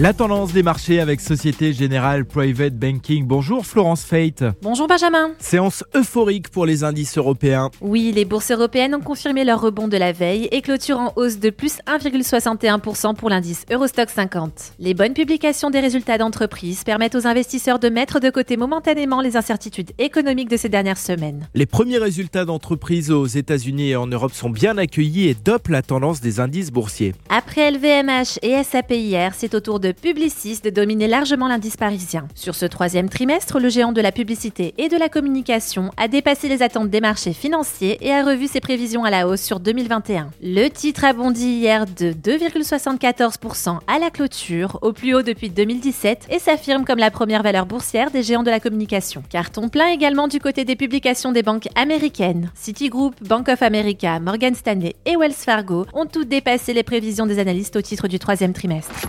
La tendance des marchés avec Société Générale Private Banking. Bonjour Florence Fate. Bonjour Benjamin. Séance euphorique pour les indices européens. Oui, les bourses européennes ont confirmé leur rebond de la veille et clôturent en hausse de plus 1,61% pour l'indice Eurostock 50. Les bonnes publications des résultats d'entreprise permettent aux investisseurs de mettre de côté momentanément les incertitudes économiques de ces dernières semaines. Les premiers résultats d'entreprise aux États-Unis et en Europe sont bien accueillis et dopent la tendance des indices boursiers. Après LVMH et SAP hier, c'est au tour de Publicis de largement l'indice parisien. Sur ce troisième trimestre, le géant de la publicité et de la communication a dépassé les attentes des marchés financiers et a revu ses prévisions à la hausse sur 2021. Le titre a bondi hier de 2,74% à la clôture, au plus haut depuis 2017, et s'affirme comme la première valeur boursière des géants de la communication. Carton plein également du côté des publications des banques américaines. Citigroup, Bank of America, Morgan Stanley et Wells Fargo ont toutes dépassé les prévisions des analystes au titre du troisième trimestre.